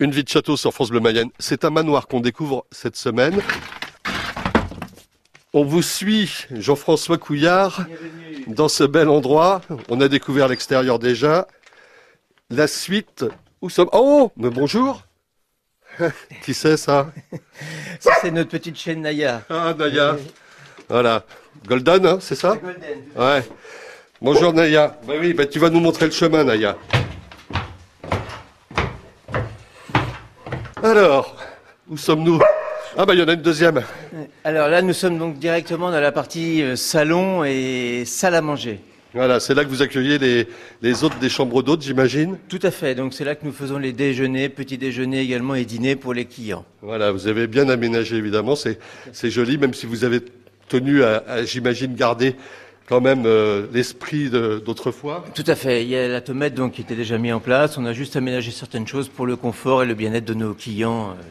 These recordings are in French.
Une vie de château sur France Bleu Mayenne. C'est un manoir qu'on découvre cette semaine. On vous suit, Jean-François Couillard, dans ce bel endroit. On a découvert l'extérieur déjà. La suite, où sommes? Oh, mais bonjour Qui c'est ça? Ça, c'est notre petite chaîne Naya. Ah, Naya. Voilà. Golden, hein, c'est ça? Golden. Ouais. Bonjour Naya. Bah oui, bah tu vas nous montrer le chemin, Naya. Alors, où sommes-nous? Ah bah il y en a une deuxième. Alors là, nous sommes donc directement dans la partie euh, salon et salle à manger. Voilà, c'est là que vous accueillez les, les hôtes des chambres d'hôtes, j'imagine. Tout à fait. Donc c'est là que nous faisons les déjeuners, petits déjeuners également et dîners pour les clients. Voilà, vous avez bien aménagé évidemment, c'est c'est joli, même si vous avez tenu à, à, j'imagine, garder quand même euh, l'esprit d'autrefois. Tout à fait. Il y a la tomate donc qui était déjà mis en place. On a juste aménagé certaines choses pour le confort et le bien-être de nos clients euh,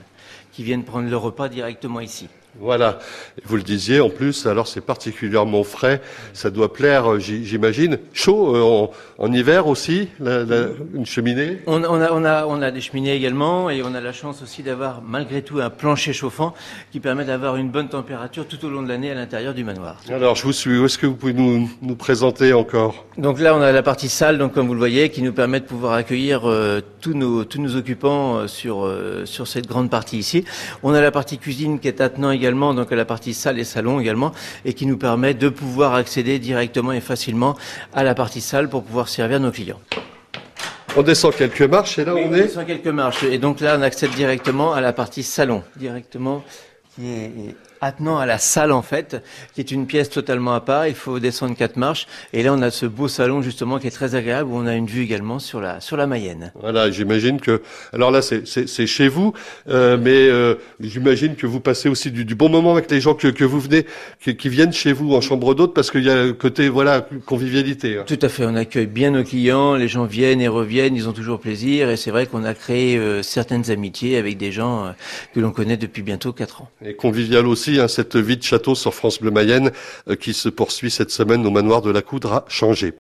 qui viennent prendre le repas directement ici. Voilà, vous le disiez en plus, alors c'est particulièrement frais, ça doit plaire, euh, j'imagine. Chaud euh, en, en hiver aussi, la- la- une cheminée? On, on a, on, a, on a des cheminées également et on a la chance aussi d'avoir malgré tout un plancher chauffant qui permet d'avoir une bonne température tout au long de l'année à l'intérieur du manoir. Alors je vous suis, où est-ce que vous pouvez nous, nous présenter encore? Donc là, on a la partie salle, donc comme vous le voyez, qui nous permet de pouvoir accueillir euh, tous nos tous nos occupants euh, sur euh, sur cette grande partie ici. On a la partie cuisine qui est attenant également, donc à la partie salle et salon également, et qui nous permet de pouvoir accéder directement et facilement à la partie salle pour pouvoir servir nos clients. On descend quelques marches et là on est descend quelques marches, et donc là, on accède directement à la partie salon, directement qui est attenant à la salle en fait, qui est une pièce totalement à part. Il faut descendre quatre marches, et là, on a ce beau salon justement qui est très agréable où on a une vue également sur la sur la Mayenne. Voilà, j'imagine que. Alors là, c'est- chez vous, euh, mais euh, j'imagine que vous passez aussi du, du bon moment avec les gens que, que vous venez, qui, qui viennent chez vous en chambre d'hôte, parce qu'il y a le côté voilà convivialité. hein. Tout à fait, on accueille bien nos clients, les gens viennent et reviennent, ils ont toujours plaisir, et c'est vrai qu'on a créé euh, certaines amitiés avec des gens euh, que l'on connaît depuis bientôt quatre ans. Et convivial aussi, hein, cette vie de château sur France Bleu Mayenne euh, qui se poursuit cette semaine au manoir de la Coudre à Changer.